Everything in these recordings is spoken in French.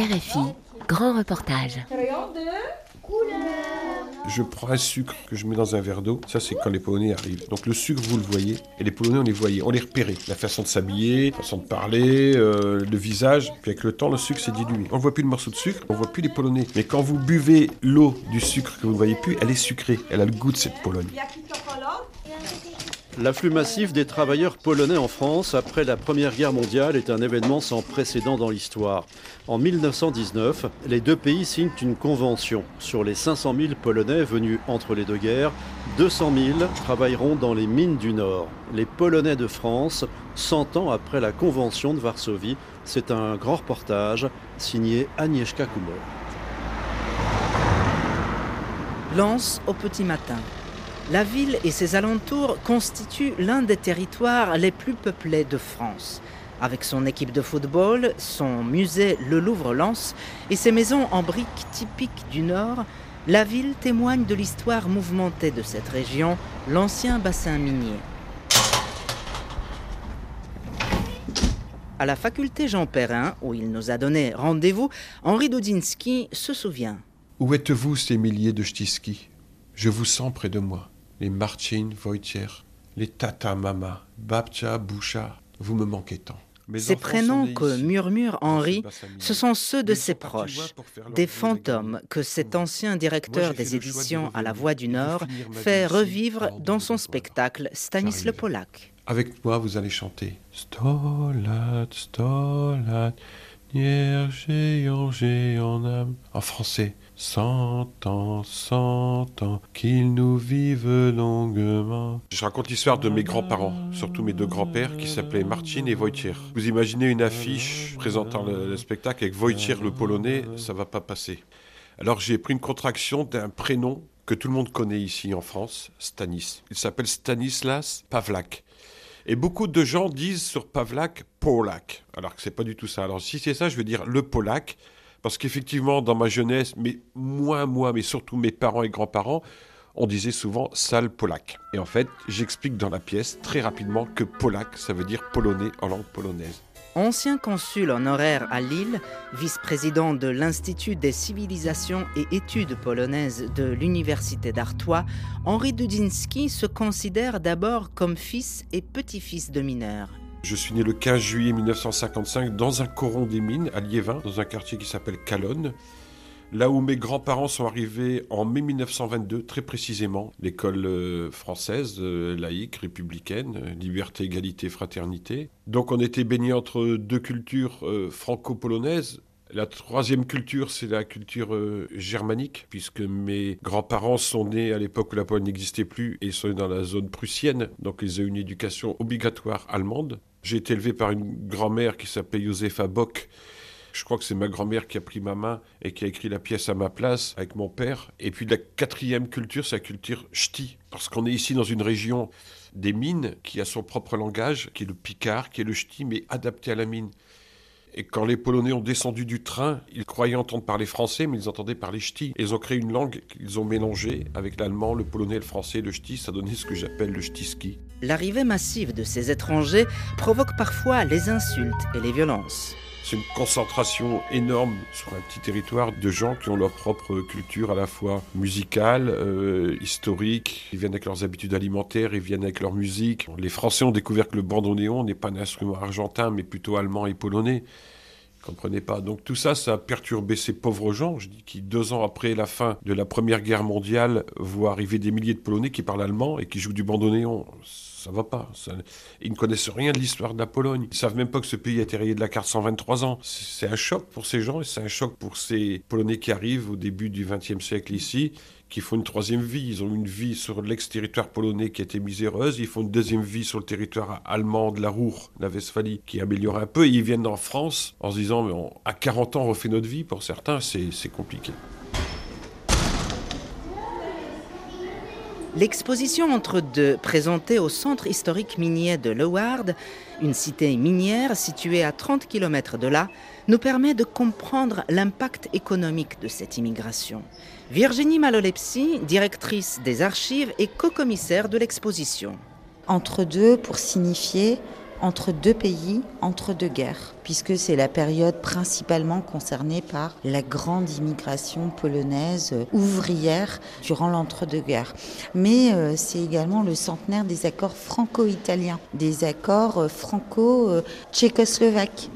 RFI, grand reportage. Je prends un sucre que je mets dans un verre d'eau. Ça, c'est quand les Polonais arrivent. Donc le sucre, vous le voyez. Et les Polonais, on les voyait. On les repérait. La façon de s'habiller, la façon de parler, euh, le visage. Puis avec le temps, le sucre s'est dilué. On ne voit plus le morceau de sucre, on ne voit plus les Polonais. Mais quand vous buvez l'eau du sucre que vous ne voyez plus, elle est sucrée. Elle a le goût de cette Pologne. L'afflux massif des travailleurs polonais en France après la Première Guerre mondiale est un événement sans précédent dans l'histoire. En 1919, les deux pays signent une convention. Sur les 500 000 Polonais venus entre les deux guerres, 200 000 travailleront dans les mines du Nord. Les Polonais de France, 100 ans après la convention de Varsovie, c'est un grand reportage signé Agnieszka Kumor. Lance au petit matin. La ville et ses alentours constituent l'un des territoires les plus peuplés de France. Avec son équipe de football, son musée Le Louvre-Lens et ses maisons en briques typiques du Nord, la ville témoigne de l'histoire mouvementée de cette région, l'ancien bassin minier. À la faculté Jean Perrin, où il nous a donné rendez-vous, Henri Dudinski se souvient. Où êtes-vous, ces milliers de Ch'tiski Je vous sens près de moi les Marcin, Wojciech, les Tata Mama, Babcha, Boucha, vous me manquez tant. Ces prénoms que murmure Henri, ce sont ceux de ses proches, des fantômes que cet ancien directeur des éditions à la Voix du Nord fait revivre dans son spectacle Stanis le Polac. Avec moi, vous allez chanter Stolat, Stolat, en français. Cent ans, cent ans, qu'ils nous vivent longuement. Je raconte l'histoire de mes grands-parents, surtout mes deux grands-pères, qui s'appelaient Marcin et Wojciech. Vous imaginez une affiche présentant le, spectacle avec Wojciech le polonais, ça va pas passer. Alors j'ai pris une contraction d'un prénom que tout le monde connaît ici en France, Stanis. Il s'appelle Stanislas Pavlak. Et beaucoup de gens disent sur Pavlak Polak, alors que c'est pas du tout ça. Alors si c'est ça, je veux dire le Polak, parce qu'effectivement, dans ma jeunesse, mais moins moi, mais surtout mes parents et grands-parents, on disait souvent sale polac. Et en fait, j'explique dans la pièce très rapidement que polac, ça veut dire polonais en langue polonaise. Ancien consul honoraire à Lille, vice-président de l'Institut des civilisations et études polonaises de l'Université d'Artois, Henri Dudinski se considère d'abord comme fils et petit-fils de mineurs. Je suis né le 15 juillet 1955 dans un coron des mines à Liévin, dans un quartier qui s'appelle Calonne. Là où mes grands-parents sont arrivés en mai 1922, très précisément, l'école euh, française, euh, laïque, républicaine, euh, liberté, égalité, fraternité. Donc on était baigné entre deux cultures franco-polonaises, la troisième culture, c'est la culture germanique, puisque mes grands-parents sont nés à l'époque où la Pologne n'existait plus et sont nés dans la zone prussienne, donc ils ont une éducation obligatoire allemande. J'ai été élevé par une grand-mère qui s'appelait Josefa Bock. Je crois que c'est ma grand-mère qui a pris ma main et qui a écrit la pièce à ma place avec mon père. Et puis la quatrième culture, c'est la culture ch'ti. Parce qu'on est ici dans une région des mines qui a son propre langage, qui est le picard, qui est le ch'ti, mais adapté à la mine. Et quand les Polonais ont descendu du train, ils croyaient entendre parler français, mais ils entendaient parler ch'ti. ils ont créé une langue qu'ils ont mélangée avec l'allemand, le polonais, le français, le ch'ti. Ça donnait ce que j'appelle le ch'tiski. L'arrivée massive de ces étrangers provoque parfois les insultes et les violences. C'est une concentration énorme sur un petit territoire de gens qui ont leur propre culture à la fois musicale, euh, historique. Ils viennent avec leurs habitudes alimentaires, ils viennent avec leur musique. Les Français ont découvert que le bandoneon n'est pas un instrument argentin, mais plutôt allemand et polonais. Ils comprenaient pas. Donc tout ça, ça a perturbé ces pauvres gens, je dis, qui deux ans après la fin de la Première Guerre mondiale voient arriver des milliers de Polonais qui parlent allemand et qui jouent du bandoneon ça va pas. Ils ne connaissent rien de l'histoire de la Pologne. Ils savent même pas que ce pays a été rayé de la carte 123 ans. C'est un choc pour ces gens et c'est un choc pour ces Polonais qui arrivent au début du XXe siècle ici, qui font une troisième vie. Ils ont une vie sur l'ex-territoire polonais qui été miséreuse. Ils font une deuxième vie sur le territoire allemand de la Ruhr, la Westphalie, qui améliore un peu. Et ils viennent en France en se disant, mais à 40 ans, on refait notre vie. Pour certains, c'est compliqué. L'exposition entre deux, présentée au centre historique minier de Leward, une cité minière située à 30 km de là, nous permet de comprendre l'impact économique de cette immigration. Virginie Malolepsi, directrice des archives et co-commissaire de l'exposition. Entre deux pour signifier entre deux pays, entre deux guerres, puisque c'est la période principalement concernée par la grande immigration polonaise euh, ouvrière durant l'entre-deux-guerres. Mais euh, c'est également le centenaire des accords franco-italiens, des accords euh, franco-tchécoslovaques.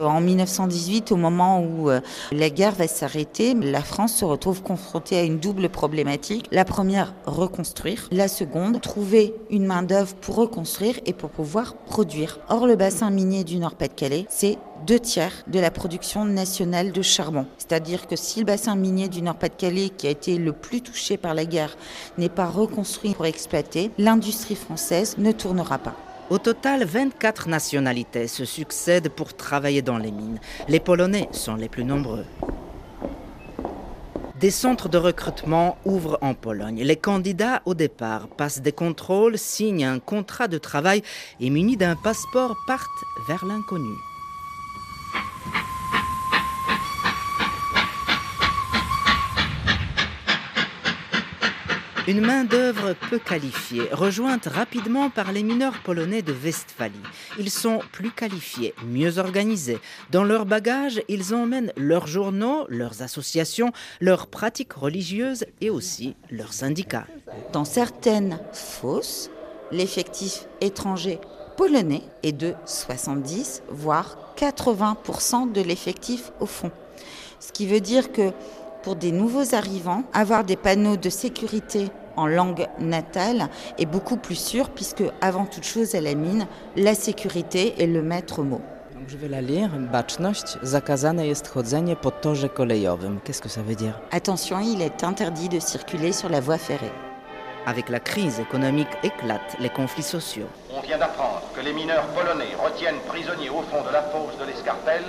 En 1918, au moment où euh, la guerre va s'arrêter, la France se retrouve confrontée à une double problématique. La première, reconstruire. La seconde, trouver une main-d'œuvre pour reconstruire et pour pouvoir produire. Or, le bassin minier du Nord-Pas-de-Calais, c'est deux tiers de la production nationale de charbon. C'est-à-dire que si le bassin minier du Nord-Pas-de-Calais, qui a été le plus touché par la guerre, n'est pas reconstruit pour exploiter, l'industrie française ne tournera pas. Au total, 24 nationalités se succèdent pour travailler dans les mines. Les Polonais sont les plus nombreux. Des centres de recrutement ouvrent en Pologne. Les candidats au départ passent des contrôles, signent un contrat de travail et munis d'un passeport partent vers l'inconnu. Une main-d'œuvre peu qualifiée, rejointe rapidement par les mineurs polonais de Westphalie. Ils sont plus qualifiés, mieux organisés. Dans leur bagage, ils emmènent leurs journaux, leurs associations, leurs pratiques religieuses et aussi leurs syndicats. Dans certaines fosses, l'effectif étranger polonais est de 70 voire 80% de l'effectif au fond. Ce qui veut dire que pour des nouveaux arrivants, avoir des panneaux de sécurité en langue natale est beaucoup plus sûr puisque avant toute chose à la mine, la sécurité est le maître mot. Donc je vais la lire. Baczność, zakazane jest chodzenie po torze kolejowym. Qu'est-ce que ça veut dire? Attention, il est interdit de circuler sur la voie ferrée. Avec la crise économique éclatent les conflits sociaux. On vient d'apprendre que les mineurs polonais retiennent prisonniers au fond de la fosse de l'Escarpelle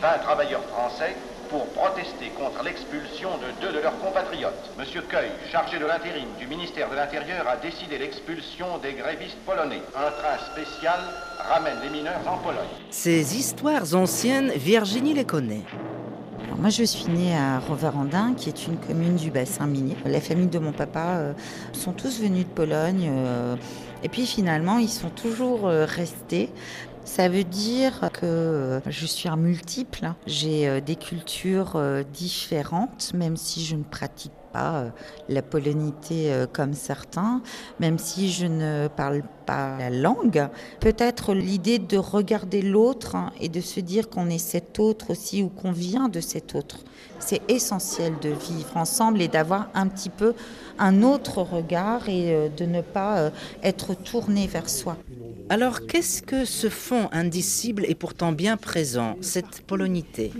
20 travailleurs français pour protester contre l'expulsion de deux de leurs compatriotes. Monsieur Cueil, chargé de l'intérim du ministère de l'Intérieur, a décidé l'expulsion des grévistes polonais. Un train spécial ramène les mineurs en Pologne. Ces histoires anciennes, Virginie les connaît. Alors moi, je suis née à Roverandin, qui est une commune du bassin minier. La famille de mon papa euh, sont tous venus de Pologne. euh, et puis finalement, ils sont toujours euh, restés. Ça veut dire que euh, je suis un multiple. J'ai euh, des cultures euh, différentes, même si je ne pratique pas euh, la polonité euh, comme certains, même si je ne parle pas la langue. Peut-être l'idée de regarder l'autre hein, et de se dire qu'on est cet autre aussi ou qu'on vient de cet autre. C'est essentiel de vivre ensemble et d'avoir un petit peu un autre regard et euh, de ne pas être tourné vers soi. Alors qu'est-ce que ce fond indicible et pourtant bien présent, cette polonité?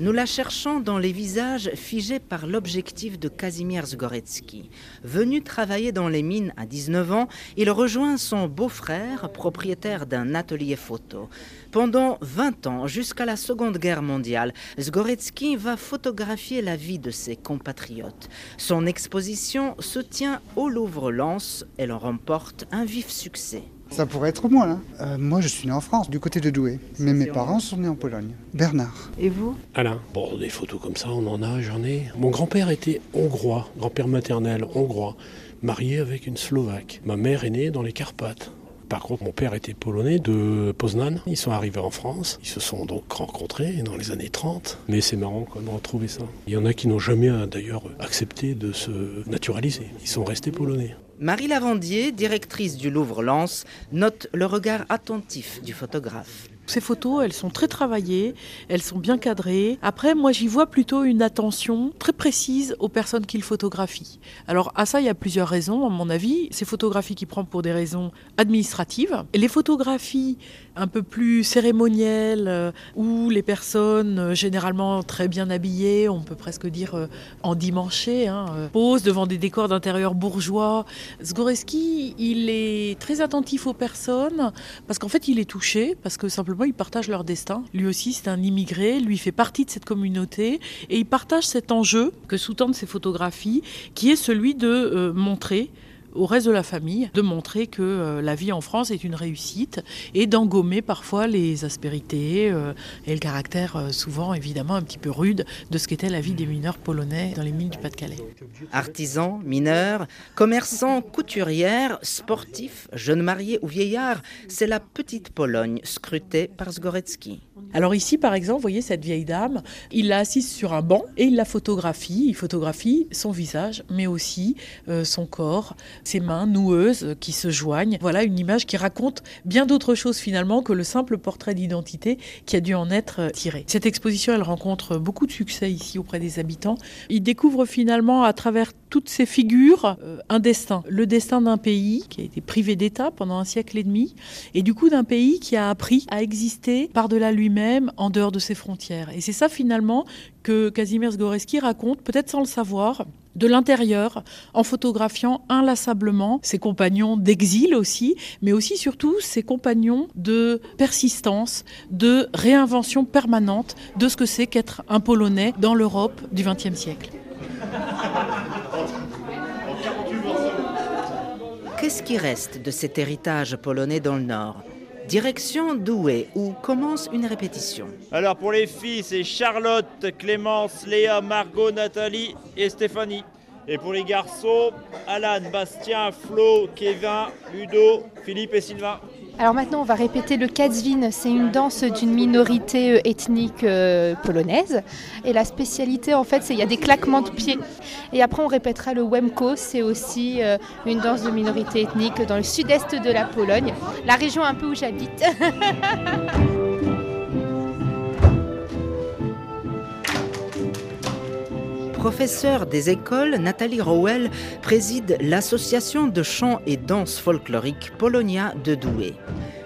Nous la cherchons dans les visages figés par l'objectif de Kazimierz Zgorecki. Venu travailler dans les mines à 19 ans, il rejoint son beau-frère, propriétaire d'un atelier photo. Pendant 20 ans, jusqu'à la Seconde Guerre mondiale, Zgorecki va photographier la vie de ses compatriotes. Son exposition se tient au Louvre-Lens. Elle en remporte un vif succès. Ça pourrait être moi, là. Euh, moi, je suis né en France, du côté de Douai. Mais mes parents sont nés en Pologne. Bernard. Et vous? Alain. Bon, des photos comme ça, on en a, j'en ai. Mon grand-père était hongrois, grand-père maternel hongrois, marié avec une Slovaque. Ma mère est née dans les Carpates. Par contre, mon père était polonais de Poznan. Ils sont arrivés en France. Ils se sont donc rencontrés dans les années 30. Mais c'est marrant quoi, de retrouver ça. Il y en a qui n'ont jamais euh, d'ailleurs accepté de se naturaliser. Ils sont restés polonais. Marie Lavandier, directrice du Louvre-Lens, note le regard attentif du photographe. Ces photos, elles sont très travaillées, elles sont bien cadrées. Après, moi, j'y vois plutôt une attention très précise aux personnes qu'il photographie. Alors, à ça, il y a plusieurs raisons, à mon avis. Ces photographies qui prend pour des raisons administratives. Les photographies un peu plus cérémonielles, euh, où les personnes, euh, généralement très bien habillées, on peut presque dire euh, endimanchées, hein, euh, posent devant des décors d'intérieur bourgeois. Zgoreski, il est très attentif aux personnes, parce qu'en fait, il est touché, parce que simplement, il partage leur destin. Lui aussi, c'est un immigré, lui fait partie de cette communauté, et il partage cet enjeu que sous-tendent ces photographies, qui est celui de euh, montrer au reste de la famille de montrer que euh, la vie en France est une réussite et d'engommer parfois les aspérités euh, et le caractère euh, souvent évidemment un petit peu rude de ce qu'était la vie des mineurs polonais dans les mines du Pas-de-Calais. Artisans, mineurs, commerçants, couturières, sportifs, jeunes mariés ou vieillards, c'est la petite Pologne scrutée par Zgorecki. Alors ici, par exemple, vous voyez cette vieille dame, il l'a assise sur un banc et il la photographie. Il photographie son visage, mais aussi euh, son corps, ses mains noueuses qui se joignent. Voilà une image qui raconte bien d'autres choses finalement que le simple portrait d'identité qui a dû en être tiré. Cette exposition, elle rencontre beaucoup de succès ici auprès des habitants. Ils découvrent finalement à travers toutes ces figures euh, un destin, le destin d'un pays qui a été privé d'État pendant un siècle et demi, et du coup d'un pays qui a appris à exister par-delà lui-même, en dehors de ses frontières. Et c'est ça finalement que Kazimierz Goreski raconte, peut-être sans le savoir, de l'intérieur, en photographiant inlassablement ses compagnons d'exil aussi, mais aussi surtout ses compagnons de persistance, de réinvention permanente de ce que c'est qu'être un Polonais dans l'Europe du XXe siècle. Qu'est-ce qui reste de cet héritage polonais dans le Nord? Direction Douai, où commence une répétition. Alors pour les filles, c'est Charlotte, Clémence, Léa, Margot, Nathalie et Stéphanie. Et pour les garçons, Alan, Bastien, Flo, Kevin, Ludo, Philippe et Sylvain. Alors maintenant, on va répéter le Kadzwin. C'est une danse d'une minorité euh, ethnique euh, polonaise. Et la spécialité, en fait, c'est qu'il y a des claquements de pieds. Et après, on répétera le Wemko. C'est aussi euh, une danse de minorité ethnique dans le sud-est de la Pologne, la région un peu où j'habite. Professeure des écoles, Nathalie Rowell préside l'association de chant et danse folklorique Polonia de Douai.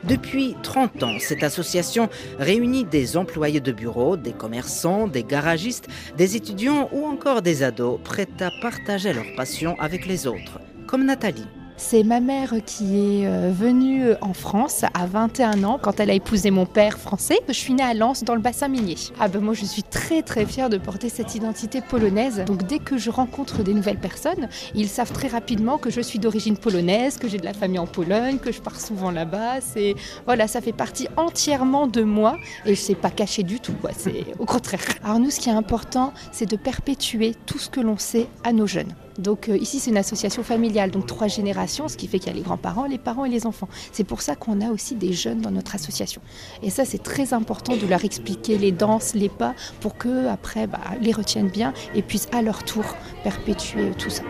Depuis 30 ans, cette association réunit des employés de bureau, des commerçants, des garagistes, des étudiants ou encore des ados prêts à partager leur passion avec les autres, comme Nathalie. C'est ma mère qui est euh, venue en France à 21 ans quand elle a épousé mon père français. Je suis née à Lens dans le bassin minier. Ah ben moi je suis très très fière de porter cette identité polonaise. Donc dès que je rencontre des nouvelles personnes, ils savent très rapidement que je suis d'origine polonaise, que j'ai de la famille en Pologne, que je pars souvent là-bas. C'est voilà, ça fait partie entièrement de moi et je sais pas caché du tout quoi. C'est au contraire. Alors nous ce qui est important, c'est de perpétuer tout ce que l'on sait à nos jeunes. Donc euh, ici c'est une association familiale, donc trois générations, ce qui fait qu'il y a les grands-parents, les parents et les enfants. C'est pour ça qu'on a aussi des jeunes dans notre association. Et ça c'est très important de leur expliquer les danses, les pas, pour que après bah, les retiennent bien et puissent à leur tour perpétuer tout ça.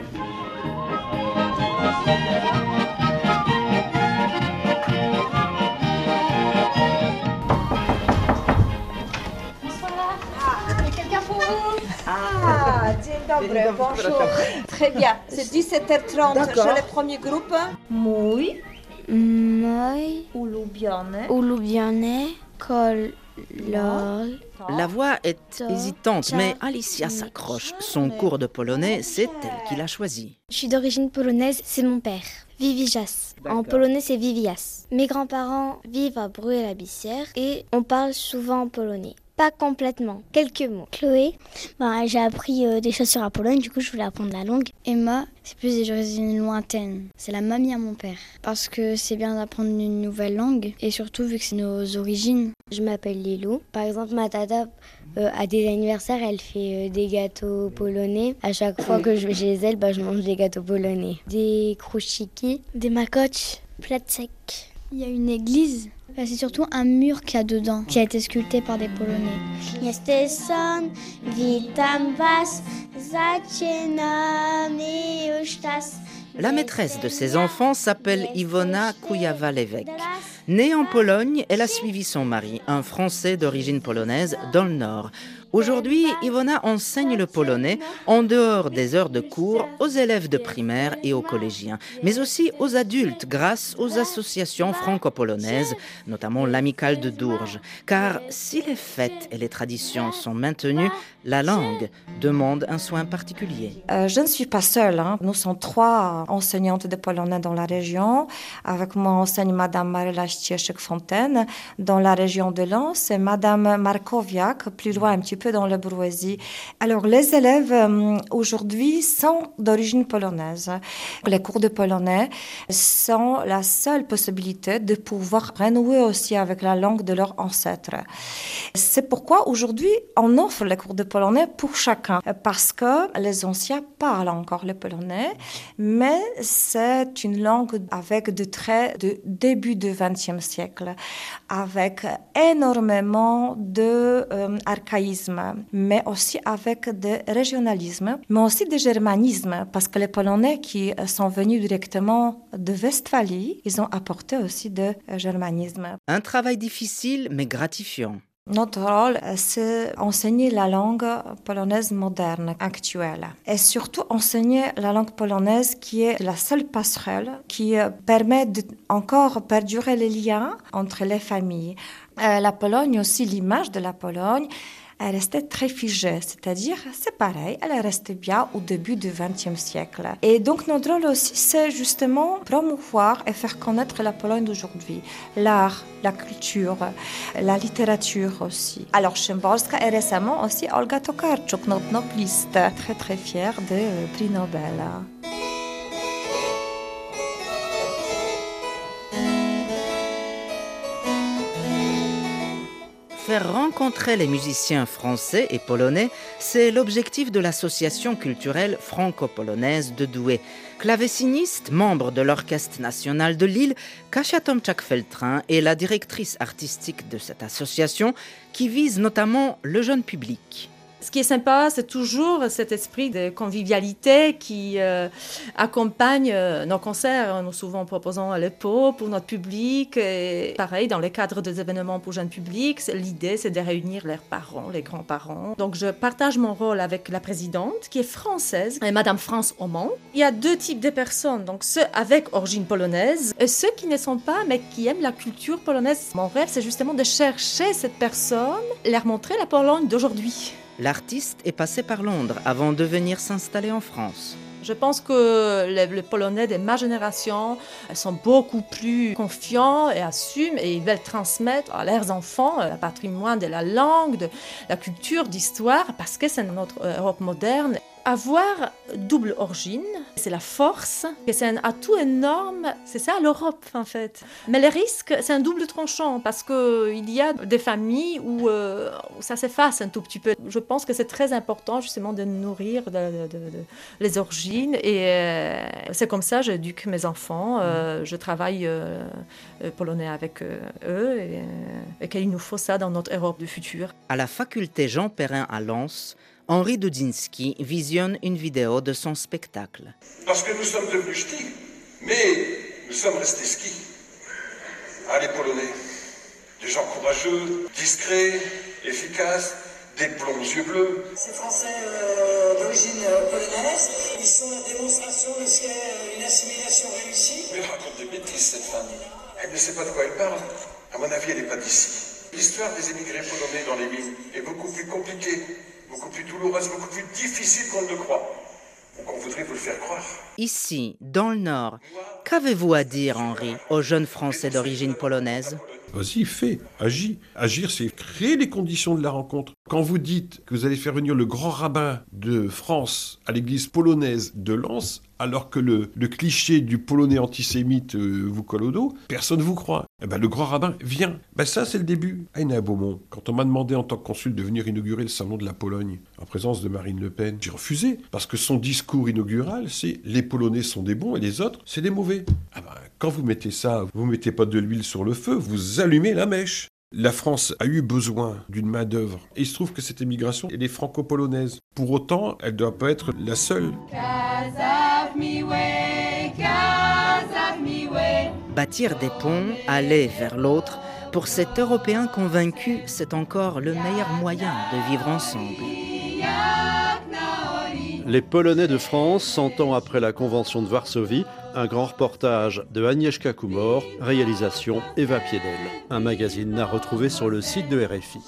Ah, dzień dobry, bonjour. Très bien. C'est 17h30. J'ai le premier groupe. Mój. Mój. Ulubiony. Ulubiony kolor. La voix est hésitante, mais Alicia s'accroche. Son cours de polonais, c'est elle qui l'a choisi. Je suis d'origine polonaise, c'est mon père. Vivijas. En polonais, c'est Vivias. Mes grands-parents vivent à Bruy-la-Bissière et on parle souvent en polonais. Pas complètement, quelques mots. Chloé, bah, j'ai appris euh, des choses sur la Pologne, du coup je voulais apprendre la langue. Emma, c'est plus des origines lointaines. C'est la mamie à mon père. Parce que c'est bien d'apprendre une nouvelle langue, et surtout vu que c'est nos origines. Je m'appelle Lilou. Par exemple, ma tata euh, a des anniversaires, elle fait euh, des gâteaux polonais. À chaque fois que je vais chez elle, bah, je mange des gâteaux polonais. Des krusziki, des makots, placek. Il y a une église c'est surtout un mur qu'il y a dedans, qui a été sculpté par des Polonais. La maîtresse de ses enfants s'appelle Ivona Kujawa-Levek. Née en Pologne, elle a suivi son mari, un Français d'origine polonaise, dans le Nord. Aujourd'hui, Ivona enseigne le polonais en dehors des heures de cours aux élèves de primaire et aux collégiens, mais aussi aux adultes grâce aux associations franco-polonaises, notamment l'amicale de Dourges. Car si les fêtes et les traditions sont maintenues, la langue demande un soin particulier. Euh, je ne suis pas seule. Hein. Nous sommes trois enseignantes de polonais dans la région. Avec moi enseigne Madame Maryla Ścieszek-Fontaine dans la région de Lens et Madame Markowiak, plus loin un petit peu dans la bourgeoisie. Alors, les élèves euh, aujourd'hui sont d'origine polonaise. Les cours de polonais sont la seule possibilité de pouvoir renouer aussi avec la langue de leurs ancêtres. C'est pourquoi aujourd'hui, on offre les cours de polonais pour chacun, parce que les anciens parlent encore le polonais, mais c'est une langue avec de traits de début du XXe siècle, avec énormément de euh, mais aussi avec de régionalisme, mais aussi de germanisme, parce que les Polonais qui sont venus directement de Westphalie, ils ont apporté aussi de euh, germanisme. Un travail difficile mais gratifiant. Notre rôle, c'est enseigner la langue polonaise moderne, actuelle. Et surtout enseigner la langue polonaise qui est la seule passerelle qui euh, permet de encore perdurer les liens entre les familles. Euh, la Pologne aussi, l'image de la Pologne, elle restait très figée, c'est-à-dire c'est pareil, elle est restée bien au début du XXe siècle. Et donc notre rôle aussi, c'est justement promouvoir et faire connaître la Pologne d'aujourd'hui, l'art, la culture, la littérature aussi. Alors Szymborska et récemment aussi Olga Tokarczuk, notre nobliste, très très fière de prix Nobel. Faire rencontrer les musiciens français et polonais, c'est l'objectif de l'association culturelle franco-polonaise de Douai. Claveciniste, membre de l'Orchestre national de Lille, Kasia Tomczak-Feltrin est la directrice artistique de cette association qui vise notamment le jeune public. Ce qui est sympa, c'est toujours cet esprit de convivialité qui euh, accompagne euh, nos concerts. Nous souvent proposons les pots pour notre public. Pareil, dans le cadre des événements pour jeunes publics, l'idée c'est de réunir leurs parents, les grands-parents. Donc je partage mon rôle avec la présidente qui est française, Madame France Aumont. Il y a deux types de personnes, donc ceux avec origine polonaise et ceux qui ne sont pas mais qui aiment la culture polonaise. Mon rêve c'est justement de chercher cette personne, leur montrer la Pologne d'aujourd'hui. L'artiste est passé par Londres avant de venir s'installer en France. Je pense que les, Polonais de ma génération sont beaucoup plus confiants et assument et ils veulent transmettre à leurs enfants le patrimoine de la langue, de la culture, d'histoire, parce que c'est notre Europe moderne avoir double origine, c'est la force, c'est un atout énorme. C'est ça l'Europe en fait. Mais les risques, c'est un double tranchant parce que il y a des familles où, euh, ça s'efface un tout petit peu. Je pense que c'est très important justement de nourrir les origines et euh, c'est comme ça j'éduque mes enfants. Euh, je travaille polonais avec eux et, et qu'il nous faut ça dans notre Europe du futur. À la faculté Jean Perrin à Lens, Henri Dudzinski visionne une vidéo de son spectacle. Parce que nous sommes devenus ch'tis, mais nous sommes restés skis. Ah, les Polonais, des gens courageux, discrets, efficaces, des blonds yeux bleus. Ces Français euh, d'origine euh, polonaise, ils sont la démonstration de ce qu'est euh, une assimilation réussie. Mais elle raconte des bêtises, cette femme. Elle ne sait pas de quoi elle parle. À mon avis, elle n'est pas d'ici. L'histoire des émigrés polonais dans les mines est beaucoup plus compliquée beaucoup plus douloureuse, beaucoup plus difficile qu'on ne le croit. Ou qu'on voudrait vous le faire croire. Ici, dans le Nord, qu'avez-vous à dire, Henri, aux jeunes Français d'origine polonaise? Vas-y, fais, agis. Agir, c'est créer les conditions de la rencontre. Quand vous dites que vous allez faire venir le grand rabbin de France à l'église polonaise de Lens, alors que le, cliché du polonais antisémite euh, vous colle au dos, personne ne vous croit. Eh ben, le grand rabbin vient. Ben, ça, c'est le début. À ah, Beaumont, quand on m'a demandé en tant que consul de venir inaugurer le salon de la Pologne, en présence de Marine Le Pen, j'ai refusé. Parce que son discours inaugural, c'est les Polonais sont des bons et les autres, c'est des mauvais. Ah ben, quand vous mettez ça, vous mettez pas de l'huile sur le feu, vous allumez la mèche. La France a eu besoin d'une main-d'œuvre. Et il se trouve que cette émigration, elle est franco-polonaise. Pour autant, elle ne doit pas être la seule. Bâtir des ponts, aller vers l'autre, pour cet Européen convaincu, c'est encore le meilleur moyen de vivre ensemble. Les Polonais de France, 100 ans après la Convention de Varsovie, un grand reportage de Agnieszka Kumor, réalisation Eva Piedel. Un magazine à retrouver sur le site de RFI.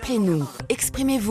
Appelez-nous, exprimez-vous.